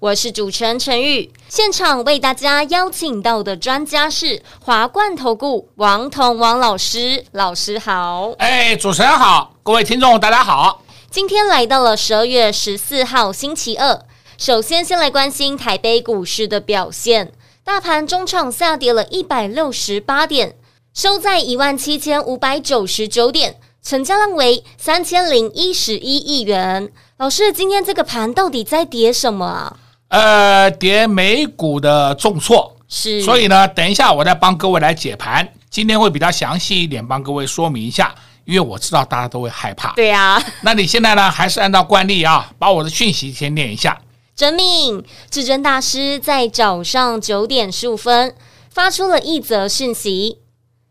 我是主持人陈玉。现场为大家邀请到的专家是华冠投顾王彤王老师，老师好。哎，主持人好，各位听众大家好。今天来到了十二月十四号星期二，首先先来关心台北股市的表现。大盘中场下跌了一百六十八点，收在一万七千五百九十九点，成交量为三千零一十一亿元。老师，今天这个盘到底在跌什么啊？呃，跌美股的重挫，是。所以呢，等一下我再帮各位来解盘，今天会比较详细一点，帮各位说明一下。因为我知道大家都会害怕，对呀、啊。那你现在呢？还是按照惯例啊，把我的讯息先念一下。遵命，至尊大师在早上九点十五分发出了一则讯息，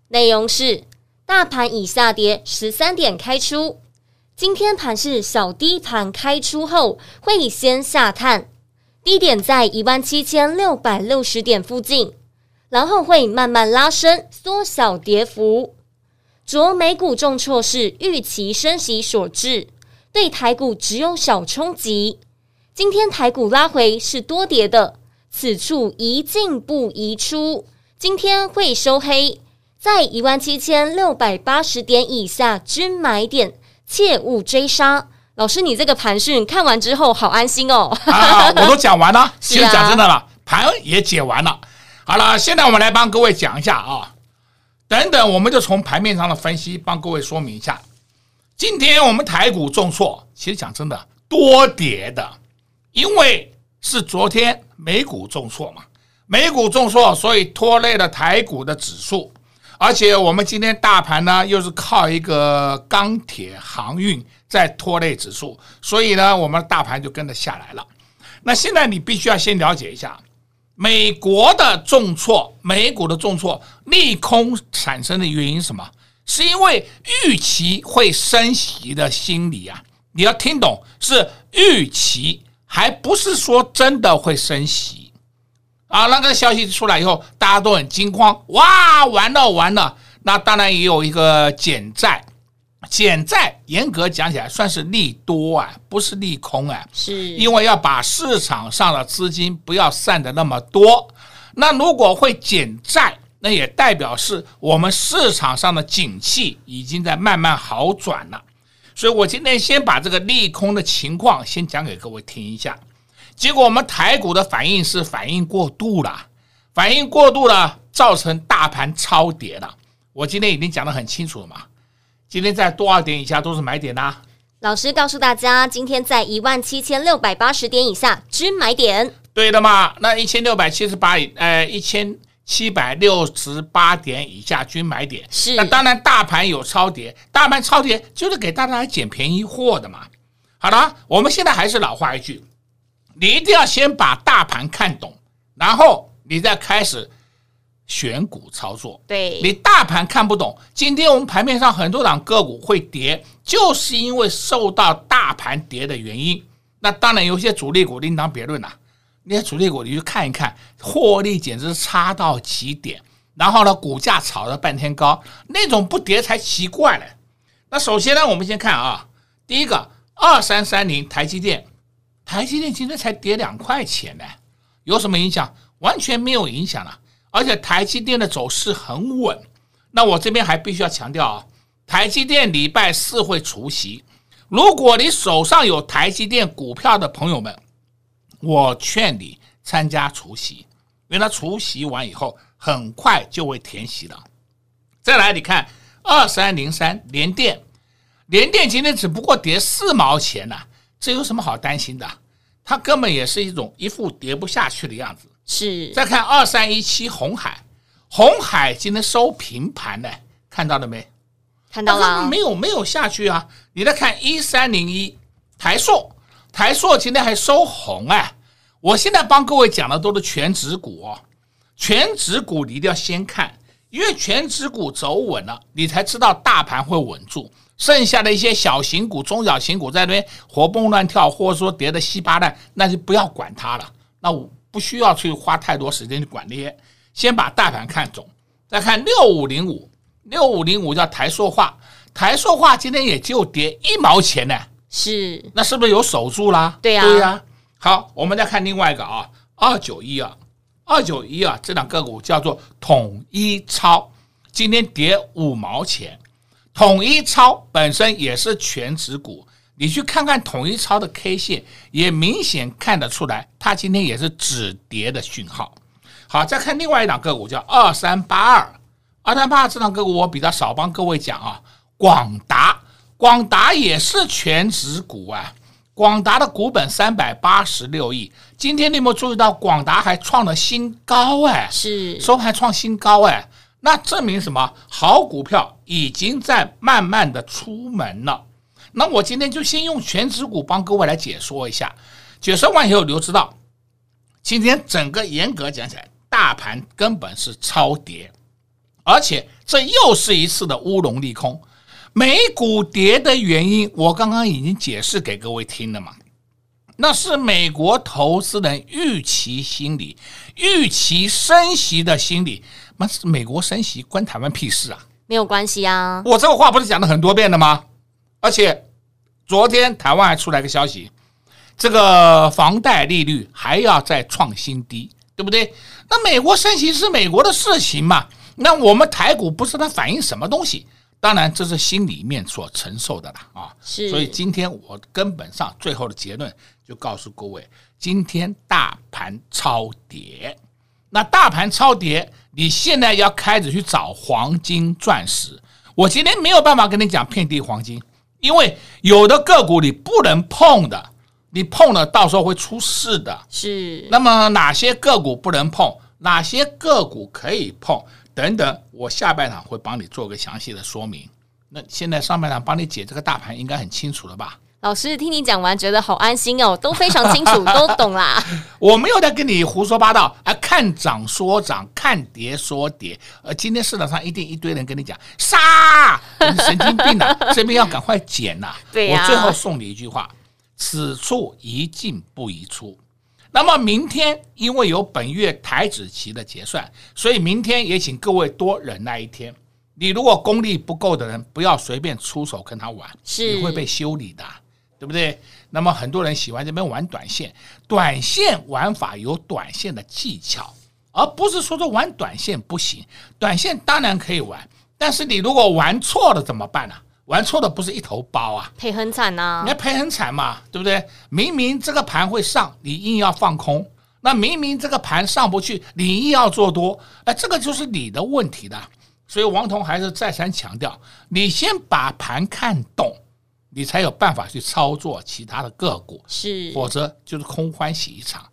内容是：大盘已下跌十三点开出，今天盘是小低盘开出后会先下探，低点在一万七千六百六十点附近，然后会慢慢拉升，缩小跌幅。昨美股重挫是预期升息所致，对台股只有小冲击。今天台股拉回是多跌的，此处宜进不宜出。今天会收黑，在一万七千六百八十点以下均买点，切勿追杀。老师，你这个盘讯看完之后好安心哦。啊，我都讲完了，其实讲真的了，盘也解完了。好了，现在我们来帮各位讲一下啊。等等，我们就从盘面上的分析帮各位说明一下。今天我们台股重挫，其实讲真的，多跌的，因为是昨天美股重挫嘛，美股重挫，所以拖累了台股的指数。而且我们今天大盘呢，又是靠一个钢铁航运在拖累指数，所以呢，我们的大盘就跟着下来了。那现在你必须要先了解一下。美国的重挫，美股的重挫，利空产生的原因是什么？是因为预期会升息的心理啊！你要听懂，是预期，还不是说真的会升息啊！那个消息出来以后，大家都很惊慌，哇，完了完了！那当然也有一个减债。减债严格讲起来算是利多啊，不是利空啊，是因为要把市场上的资金不要散的那么多。那如果会减债，那也代表是我们市场上的景气已经在慢慢好转了。所以我今天先把这个利空的情况先讲给各位听一下。结果我们台股的反应是反应过度了，反应过度了，造成大盘超跌了。我今天已经讲得很清楚了嘛。今天在多少点以下都是买点呐、啊？老师告诉大家，今天在一万七千六百八十点以下均买点。对的嘛，那一千六百七十八，呃，一千七百六十八点以下均买点。是。那当然，大盘有超跌，大盘超跌就是给大家来捡便宜货的嘛。好了，我们现在还是老话一句，你一定要先把大盘看懂，然后你再开始。选股操作，对，你大盘看不懂。今天我们盘面上很多档个股会跌，就是因为受到大盘跌的原因。那当然有些主力股另当别论了。那些主力股你去看一看，获利简直是差到极点。然后呢，股价炒了半天高，那种不跌才奇怪嘞。那首先呢，我们先看啊，第一个二三三零台积电，台积电今天才跌两块钱呢，有什么影响？完全没有影响了。而且台积电的走势很稳，那我这边还必须要强调啊，台积电礼拜四会除息，如果你手上有台积电股票的朋友们，我劝你参加除息，因为它除息完以后很快就会填息了。再来，你看二三零三联电，联电今天只不过跌四毛钱呐，这有什么好担心的？它根本也是一种一副跌不下去的样子。是，再看二三一七红海，红海今天收平盘呢，看到了没？看到了，没有没有下去啊！你再看一三零一台硕，台硕今天还收红哎，我现在帮各位讲的都是全指股哦，全指股你一定要先看，因为全指股走稳了，你才知道大盘会稳住。剩下的一些小型股、中小型股在那边活蹦乱跳，或者说跌得稀巴烂，那就不要管它了。那我不需要去花太多时间去管那些，先把大盘看懂。再看六五零五，六五零五叫台塑化，台塑化今天也就跌一毛钱呢，是，那是不是有守住啦？对呀，对呀。好，我们再看另外一个啊，二九一二，二九一二这两个股叫做统一超，今天跌五毛钱。统一超本身也是全值股，你去看看统一超的 K 线，也明显看得出来，它今天也是止跌的讯号。好，再看另外一档个股叫二三八二，二三八二这档个股我比较少帮各位讲啊，广达，广达也是全值股啊。广达的股本三百八十六亿，今天你有没有注意到广达还创了新高？哎，是收盘创新高哎，那证明什么？好股票已经在慢慢的出门了。那我今天就先用全指股帮各位来解说一下，解说完以后，你就知道，今天整个严格讲起来，大盘根本是超跌，而且这又是一次的乌龙利空。美股跌的原因，我刚刚已经解释给各位听了嘛。那是美国投资人预期心理，预期升息的心理。那是美国升息关台湾屁事啊？没有关系啊。我这个话不是讲了很多遍了吗？而且昨天台湾还出来个消息，这个房贷利率还要再创新低，对不对？那美国升息是美国的事情嘛？那我们台股不是它反映什么东西？当然，这是心里面所承受的了啊，是。所以今天我根本上最后的结论就告诉各位：今天大盘超跌。那大盘超跌，你现在要开始去找黄金、钻石。我今天没有办法跟你讲遍地黄金，因为有的个股你不能碰的，你碰了到时候会出事的。是。那么哪些个股不能碰？哪些个股可以碰？等等，我下半场会帮你做个详细的说明。那现在上半场帮你解这个大盘，应该很清楚了吧？老师听你讲完，觉得好安心哦，都非常清楚，都懂啦。我没有在跟你胡说八道，啊，看涨说涨，看跌说跌。呃，今天市场上一定一堆人跟你讲杀，你神经病啊！这边要赶快减呐、啊。对。我最后送你一句话：此处宜进不宜出。那么明天因为有本月台子期的结算，所以明天也请各位多忍耐一天。你如果功力不够的人，不要随便出手跟他玩，是你会被修理的，对不对？那么很多人喜欢这边玩短线，短线玩法有短线的技巧，而不是说这玩短线不行。短线当然可以玩，但是你如果玩错了怎么办呢？玩错的不是一头包啊，赔很惨呐、啊！你要赔很惨嘛，对不对？明明这个盘会上，你硬要放空；那明明这个盘上不去，你硬要做多，哎，这个就是你的问题的。所以王彤还是再三强调，你先把盘看懂，你才有办法去操作其他的个股，是，否则就是空欢喜一场。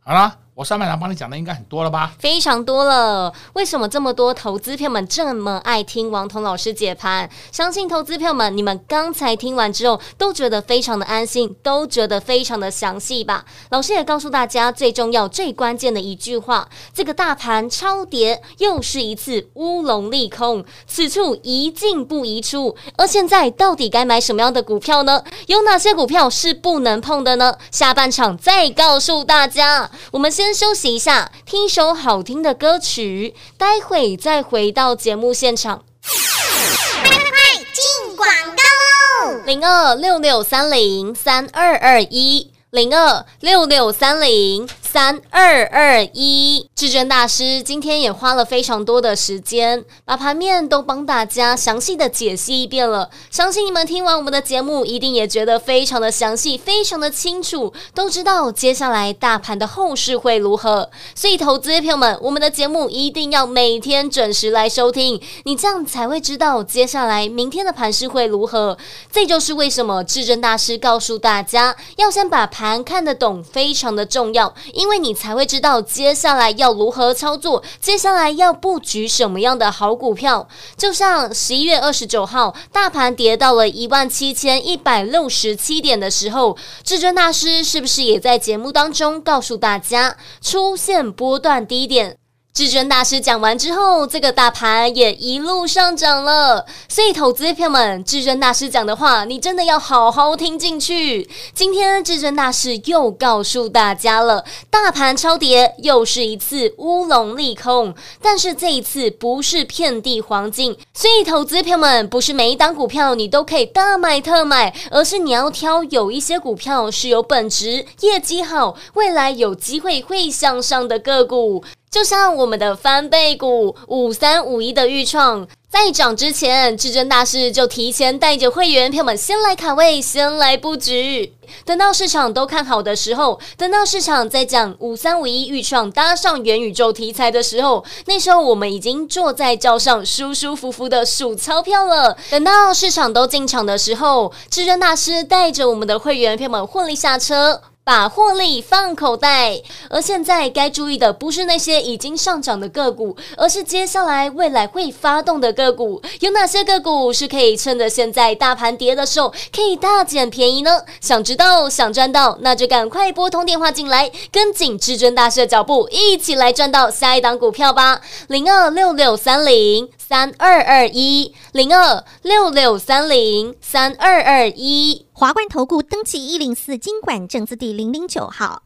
好了。我上半场帮你讲的应该很多了吧？非常多了。为什么这么多投资票们这么爱听王彤老师解盘？相信投资票们，你们刚才听完之后都觉得非常的安心，都觉得非常的详细吧？老师也告诉大家最重要、最关键的一句话：这个大盘超跌，又是一次乌龙利空，此处宜进不宜出。而现在到底该买什么样的股票呢？有哪些股票是不能碰的呢？下半场再告诉大家。我们先。先休息一下，听一首好听的歌曲，待会再回到节目现场。快快快，进广告喽！零二六六三零三二二一，零二六六三零。三二二一，至尊大师今天也花了非常多的时间，把盘面都帮大家详细的解析一遍了。相信你们听完我们的节目，一定也觉得非常的详细，非常的清楚，都知道接下来大盘的后市会如何。所以，投资朋友们，我们的节目一定要每天准时来收听，你这样才会知道接下来明天的盘势会如何。这就是为什么至尊大师告诉大家，要先把盘看得懂，非常的重要。因因为你才会知道接下来要如何操作，接下来要布局什么样的好股票。就像十一月二十九号，大盘跌到了一万七千一百六十七点的时候，至尊大师是不是也在节目当中告诉大家，出现波段低点？至尊大师讲完之后，这个大盘也一路上涨了。所以，投资朋友们，至尊大师讲的话，你真的要好好听进去。今天，至尊大师又告诉大家了，大盘超跌又是一次乌龙利空，但是这一次不是遍地黄金。所以，投资朋友们，不是每一档股票你都可以大买特买，而是你要挑有一些股票是有本质、业绩好、未来有机会会向上的个股。就像我们的翻倍股五三五一的预创，在涨之前，至尊大师就提前带着会员朋友们先来卡位，先来布局。等到市场都看好的时候，等到市场在讲五三五一预创搭上元宇宙题材的时候，那时候我们已经坐在轿上，舒舒服服的数钞票了。等到市场都进场的时候，至尊大师带着我们的会员朋友们获利下车。把获利放口袋，而现在该注意的不是那些已经上涨的个股，而是接下来未来会发动的个个股。有哪些个股是可以趁着现在大盘跌的时候可以大捡便宜呢？想知道、想赚到，那就赶快拨通电话进来，跟紧至尊大师的脚步，一起来赚到下一档股票吧。零二六六三零三二二一，零二六六三零三二二一。华冠投顾登记一零四金管证字第零零九号。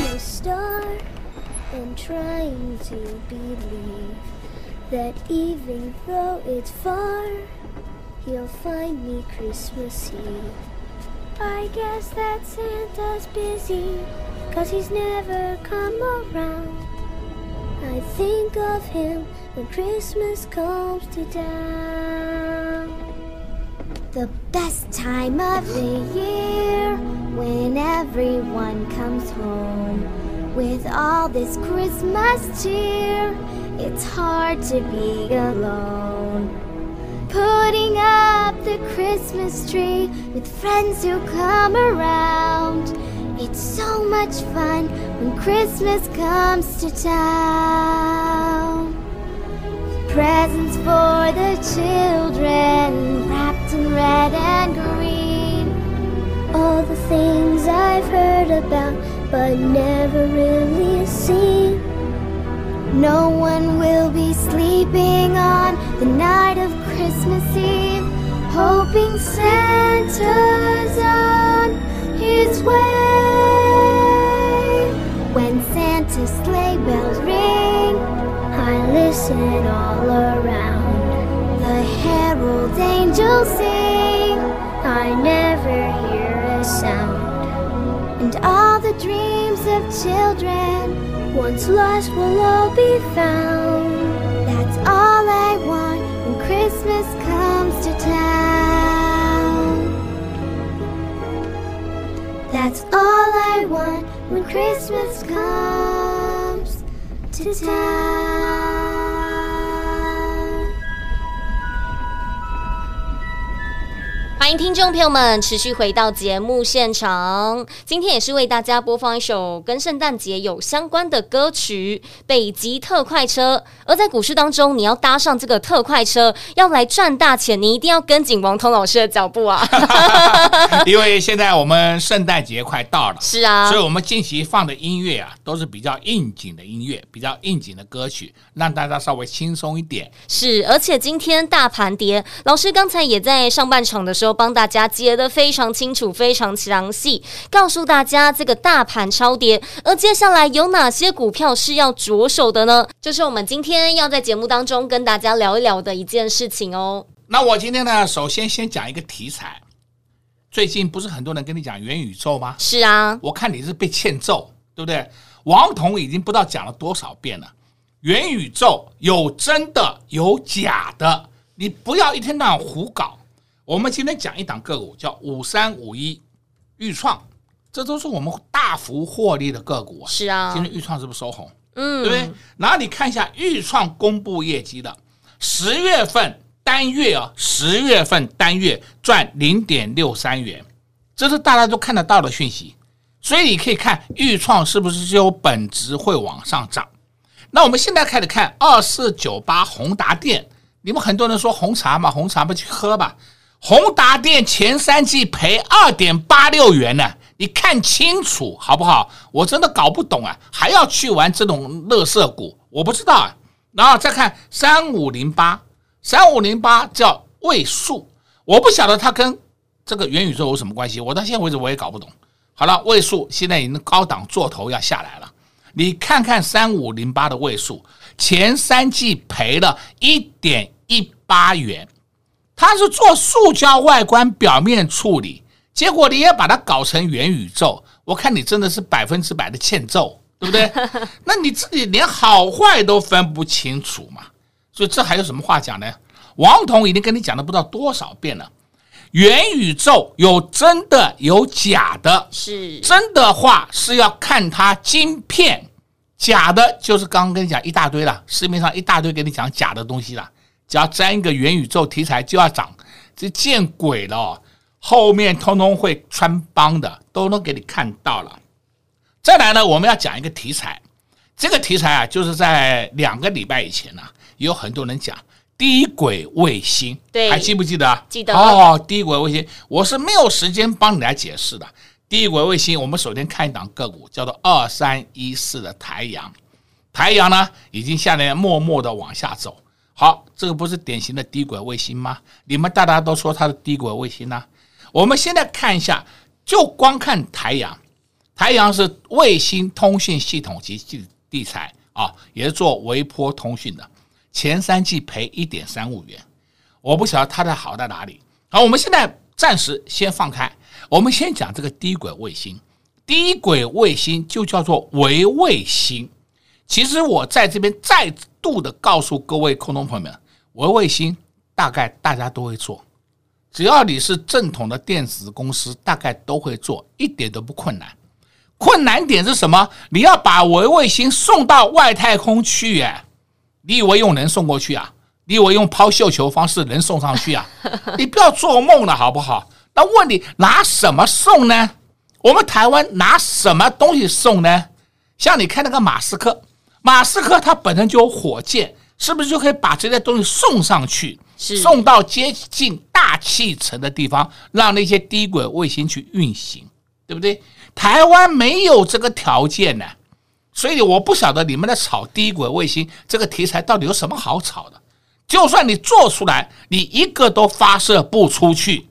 I'm trying to believe that even though it's far, he'll find me Christmas Eve. I guess that Santa's busy, cause he's never come around. I think of him when Christmas comes to town. The best time of the year when everyone comes home with all this Christmas cheer. It's hard to be alone. Putting up the Christmas tree with friends who come around. It's so much fun when Christmas comes to town. Presents for the children, wrapped in red and green. All the things I've heard about, but never really seen. No one will be sleeping on the night of Christmas Eve, hoping Santa's on his way. When Santa's sleigh bells ring. I listen all around. The herald angels sing. I never hear a sound. And all the dreams of children, once lost, will all be found. That's all I want when Christmas comes to town. That's all I want when Christmas comes to town. 欢迎听众朋友们持续回到节目现场。今天也是为大家播放一首跟圣诞节有相关的歌曲《北极特快车》。而在股市当中，你要搭上这个特快车，要来赚大钱，你一定要跟紧王通老师的脚步啊！因为现在我们圣诞节快到了，是啊，所以我们近期放的音乐啊，都是比较应景的音乐，比较应景的歌曲，让大家稍微轻松一点。是，而且今天大盘跌，老师刚才也在上半场的时候。帮大家解得非常清楚，非常详细，告诉大家这个大盘超跌，而接下来有哪些股票是要着手的呢？就是我们今天要在节目当中跟大家聊一聊的一件事情哦。那我今天呢，首先先讲一个题材，最近不是很多人跟你讲元宇宙吗？是啊，我看你是被欠揍，对不对？王彤已经不知道讲了多少遍了。元宇宙有真的有假的，你不要一天到晚胡搞。我们今天讲一档个股叫五三五一豫创，这都是我们大幅获利的个股啊。是啊，今天豫创是不是收红？嗯，对不对？然后你看一下豫创公布业绩的十月份单月啊，十月份单月赚零点六三元，这是大家都看得到的讯息。所以你可以看豫创是不是只有本质会往上涨？那我们现在开始看二四九八宏达电，你们很多人说红茶嘛，红茶不去喝吧？宏达电前三季赔二点八六元呢，你看清楚好不好？我真的搞不懂啊，还要去玩这种垃圾股，我不知道啊。然后再看三五零八，三五零八叫位数，我不晓得它跟这个元宇宙有什么关系，我到现在为止我也搞不懂。好了，位数现在已经高档做头要下来了。你看看三五零八的位数，前三季赔了一点一八元，它是做塑胶外观表面处理，结果你也把它搞成元宇宙，我看你真的是百分之百的欠揍，对不对？那你自己连好坏都分不清楚嘛，所以这还有什么话讲呢？王彤已经跟你讲了不知道多少遍了，元宇宙有真的有假的，是真的话是要看它晶片，假的就是刚刚跟你讲一大堆了，市面上一大堆给你讲假的东西了，只要沾一个元宇宙题材就要涨，这见鬼了哦，后面通通会穿帮的，都能给你看到了。再来呢，我们要讲一个题材，这个题材啊，就是在两个礼拜以前呢、啊，有很多人讲。低轨卫星，对，还记不记得？记得哦。低轨卫星，我是没有时间帮你来解释的。低轨卫星，我们首先看一档个股，叫做二三一四的台阳。台阳呢，已经下来默默的往下走。好，这个不是典型的低轨卫星吗？你们大家都说它是低轨卫星呢、我们现在看一下，就光看台阳，台阳是卫星通讯系统及地材啊，也是做微波通讯的。前三季赔一点三五元，我不晓得它的好在哪里。好，我们现在暂时先放开，我们先讲这个低轨卫星。低轨卫星就叫做微卫星。其实我在这边再度的告诉各位空中朋友们，微卫星大概大家都会做，只要你是正统的电子公司，大概都会做，一点都不困难。困难点是什么？你要把微卫星送到外太空去，哎。你以为用人送过去啊？你以为用抛绣球方式能送上去啊？你不要做梦了，好不好？那问你拿什么送呢？我们台湾拿什么东西送呢？像你看那个马斯克，马斯克他本身就有火箭，是不是就可以把这些东西送上去，送到接近大气层的地方，让那些低轨卫星去运行，对不对？台湾没有这个条件呢。所以我不晓得你们在炒低轨卫星这个题材到底有什么好炒的？就算你做出来，你一个都发射不出去。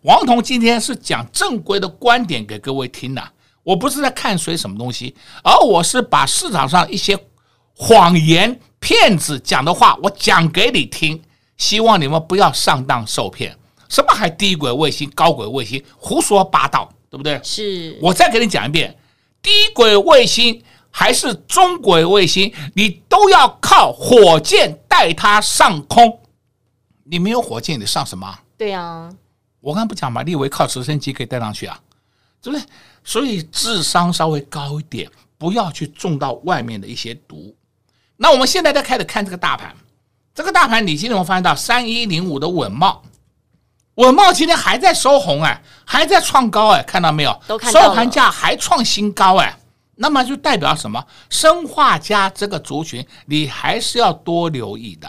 王彤今天是讲正规的观点给各位听的，我不是在看谁什么东西，而我是把市场上一些谎言骗子讲的话，我讲给你听，希望你们不要上当受骗。什么还低轨卫星、高轨卫星，胡说八道，对不对？是。我再给你讲一遍，低轨卫星。还是中轨卫星，你都要靠火箭带它上空。你没有火箭，你上什么？对啊，我刚刚不讲嘛，你以为靠直升机可以带上去啊？对不对？所以智商稍微高一点，不要去中到外面的一些毒。那我们现在再开始看这个大盘，这个大盘你今天我发现到三一零五的稳茂，稳茂今天还在收红哎，还在创高哎，看到没有？都看。收盘价还创新高哎。那么就代表什么？生化家这个族群，你还是要多留意的。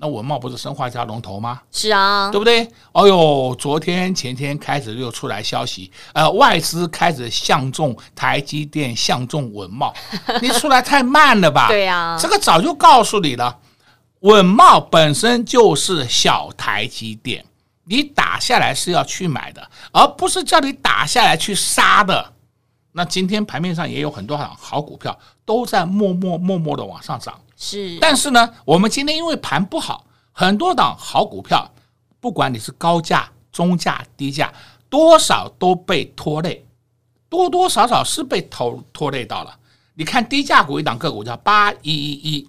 那文茂不是生化加龙头吗？是啊，对不对？哦呦，昨天前天开始又出来消息，呃，外资开始相中台积电，相中文茂，你出来太慢了吧？对呀，这个早就告诉你了。文茂本身就是小台积电，你打下来是要去买的，而不是叫你打下来去杀的。那今天盘面上也有很多好好股票都在默默默默的往上涨，是。但是呢，我们今天因为盘不好，很多档好股票，不管你是高价、中价、低价，多少都被拖累，多多少少是被拖拖累到了。你看低价股一档个股叫八一一一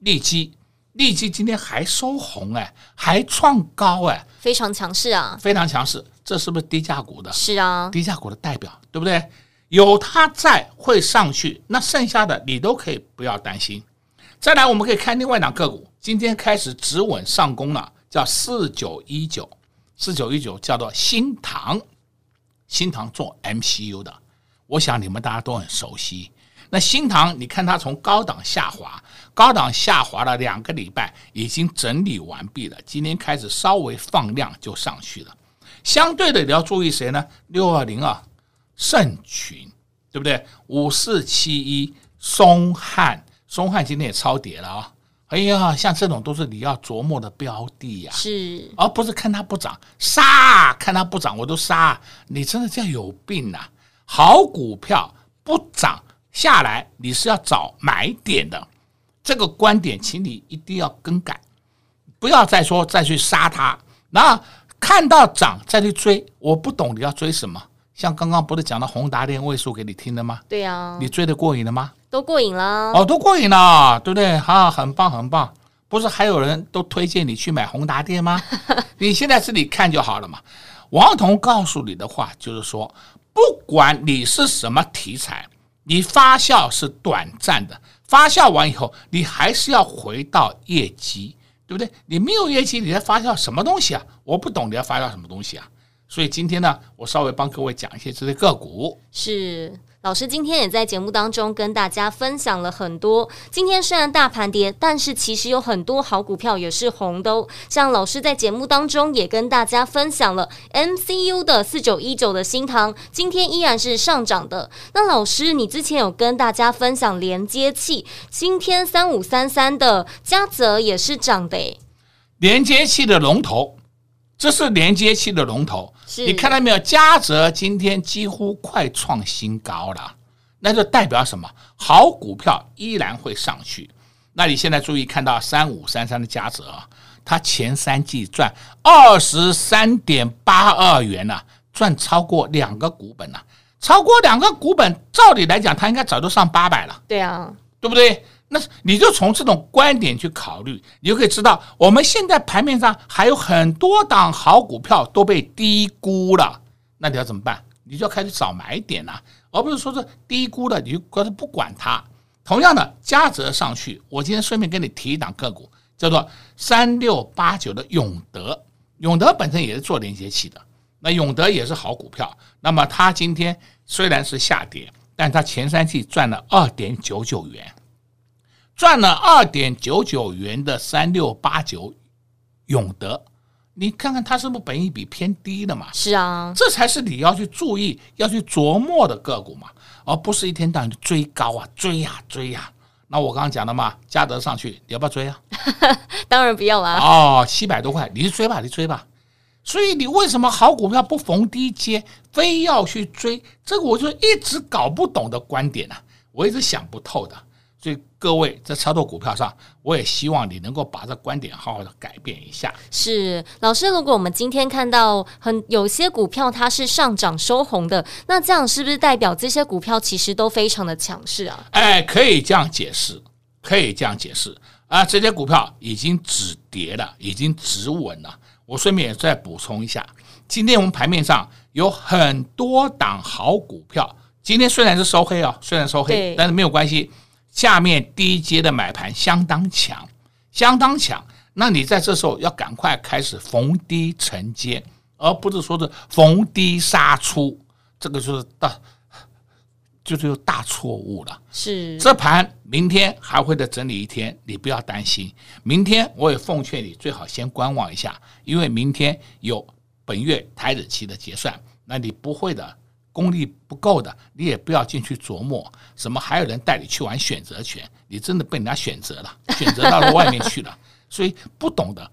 利基，利基今天还收红哎，还创高哎，非常强势啊，非常强势。这是不是低价股的？是啊，低价股的代表，对不对？有它在会上去，那剩下的你都可以不要担心。再来，我们可以看另外一档个股，今天开始止稳上攻了，叫四九一九，四九一九叫做新唐，新唐做 MCU 的，我想你们大家都很熟悉。那新唐，你看它从高档下滑，高档下滑了两个礼拜，已经整理完毕了，今天开始稍微放量就上去了。相对的，你要注意谁呢？六二零二盛群，对不对？五四七一松汉，松汉今天也超跌了啊、哦！哎呀，像这种都是你要琢磨的标的呀、啊，是，而不是看它不涨杀，看它不涨我都杀，你真的叫有病呐、啊！好股票不涨下来，你是要找买点的，这个观点，请你一定要更改，不要再说再去杀它，那。看到涨再去追，我不懂你要追什么？像刚刚不是讲到宏达电位数给你听的吗？对呀、啊，你追得过瘾了吗？都过瘾了哦，都过瘾了，对不对？啊，很棒很棒，不是还有人都推荐你去买宏达电吗？你现在自己看就好了嘛。王彤告诉你的话就是说，不管你是什么题材，你发酵是短暂的，发酵完以后，你还是要回到业绩。对不对？你没有业绩，你在发酵什么东西啊？我不懂你要发酵什么东西啊？所以今天呢，我稍微帮各位讲一些这些个股。是。老师今天也在节目当中跟大家分享了很多。今天虽然大盘跌，但是其实有很多好股票也是红的哦。像老师在节目当中也跟大家分享了 MCU 的四九一九的新唐，今天依然是上涨的。那老师，你之前有跟大家分享连接器，今天三五三三的嘉泽也是涨的诶。连接器的龙头，这是连接器的龙头。你看到没有？嘉泽今天几乎快创新高了，那就代表什么？好股票依然会上去。那你现在注意看到三五三三的嘉泽啊，它前三季赚二十三点八二元呢，赚超过两个股本了，超过两个股本，照理来讲，它应该早就上八百了。对啊，对不对？那你就从这种观点去考虑，你就可以知道，我们现在盘面上还有很多档好股票都被低估了。那你要怎么办？你就要开始找买点了，而不是说是低估了，你就觉得不管它。同样的，嘉泽上去，我今天顺便跟你提一档个股，叫做三六八九的永德。永德本身也是做连接器的，那永德也是好股票。那么它今天虽然是下跌，但它前三季赚了二点九九元。赚了二点九九元的三六八九永德，你看看它是不是本益比偏低的嘛？是啊，这才是你要去注意、要去琢磨的个股嘛，而不是一天到晚追高啊、追呀、啊、追呀、啊。那我刚刚讲的嘛，嘉德上去，你要不要追啊？当然不要啦。哦，七百多块，你去追吧，你追吧。所以你为什么好股票不逢低接，非要去追？这个我就一直搞不懂的观点啊，我一直想不透的。各位在操作股票上，我也希望你能够把这观点好好的改变一下。是老师，如果我们今天看到很有些股票它是上涨收红的，那这样是不是代表这些股票其实都非常的强势啊？哎，可以这样解释，可以这样解释啊，这些股票已经止跌了，已经止稳了。我顺便也再补充一下，今天我们盘面上有很多档好股票，今天虽然是收黑啊，虽然收黑，但是没有关系。下面低阶的买盘相当强，相当强。那你在这时候要赶快开始逢低承接，而不是说是逢低杀出，这个就是大，就是有大错误了。是这盘明天还会再整理一天，你不要担心。明天我也奉劝你最好先观望一下，因为明天有本月台子期的结算，那你不会的。功力不够的，你也不要进去琢磨什么，还有人带你去玩选择权，你真的被人家选择了，选择到了外面去了。所以不懂的，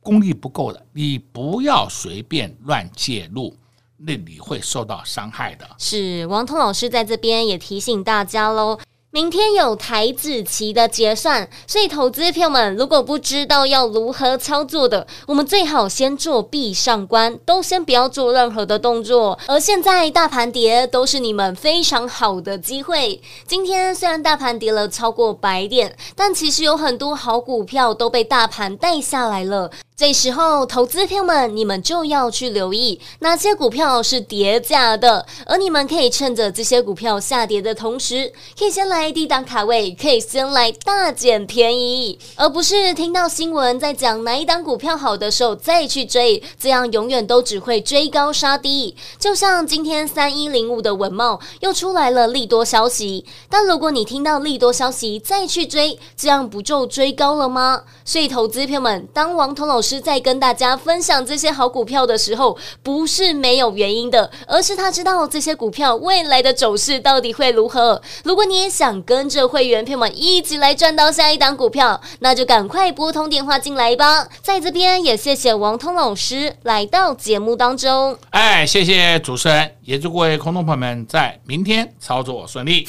功力不够的，你不要随便乱介入，那你会受到伤害的。是王通老师在这边也提醒大家喽。明天有台子期的结算，所以投资票们如果不知道要如何操作的，我们最好先做闭上关，都先不要做任何的动作。而现在大盘跌，都是你们非常好的机会。今天虽然大盘跌了超过百点，但其实有很多好股票都被大盘带下来了。这时候，投资票们，你们就要去留意哪些股票是跌价的，而你们可以趁着这些股票下跌的同时，可以先来低档卡位，可以先来大捡便宜，而不是听到新闻在讲哪一档股票好的时候再去追，这样永远都只会追高杀低。就像今天三一零五的文茂又出来了利多消息，但如果你听到利多消息再去追，这样不就追高了吗？所以，投资票们，当王彤老师在跟大家分享这些好股票的时候，不是没有原因的，而是他知道这些股票未来的走势到底会如何。如果你也想跟着会员朋友们一起来赚到下一档股票，那就赶快拨通电话进来吧。在这边也谢谢王通老师来到节目当中。哎，谢谢主持人，也祝各位空洞朋友们在明天操作顺利。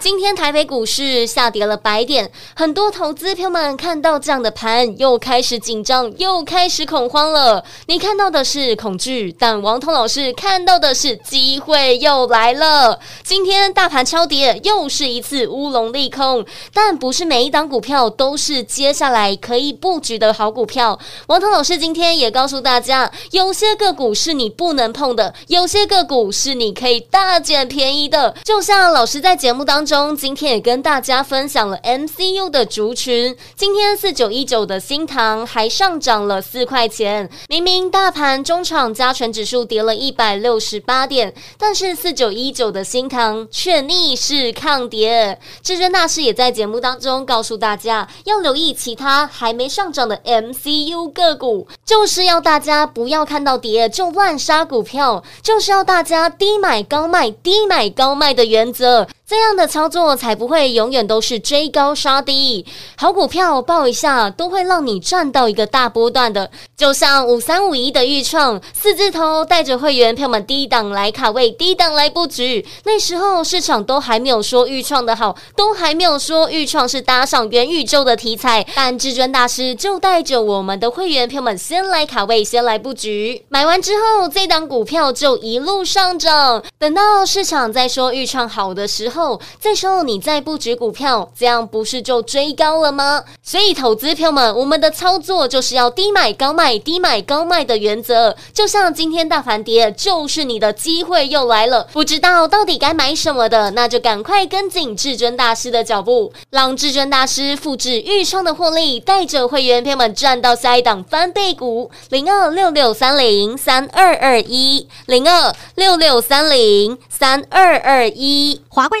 今天台北股市下跌了百点，很多投资朋友们看到这样的盘，又开始紧张，又开始恐慌了。你看到的是恐惧，但王彤老师看到的是机会又来了。今天大盘超跌，又是一次乌龙利空，但不是每一档股票都是接下来可以布局的好股票。王彤老师今天也告诉大家，有些个股是你不能碰的，有些个股是你可以大捡便宜的。就像老师在节目当中。中今天也跟大家分享了 MCU 的族群，今天四九一九的新唐还上涨了四块钱。明明大盘中场加权指数跌了一百六十八点，但是四九一九的新唐却逆势抗跌。至尊大师也在节目当中告诉大家，要留意其他还没上涨的 MCU 个股，就是要大家不要看到跌就乱杀股票，就是要大家低买高卖，低买高卖的原则。这样的操作才不会永远都是追高杀低，好股票抱一下都会让你赚到一个大波段的。就像五三五一的预创四字头，带着会员票们低档来卡位，低档来布局。那时候市场都还没有说预创的好，都还没有说预创是搭上元宇宙的题材，但至尊大师就带着我们的会员票们先来卡位，先来布局。买完之后，这档股票就一路上涨。等到市场再说预创好的时候。后，这时候你再布局股票，这样不是就追高了吗？所以，投资票们，我们的操作就是要低买高卖，低买高卖的原则。就像今天大盘跌，就是你的机会又来了。不知道到底该买什么的，那就赶快跟紧至尊大师的脚步，让至尊大师复制钰创的获利，带着会员票们赚到下一档翻倍股。零二六六三零三二二一，零二六六三零三二二一，华冠。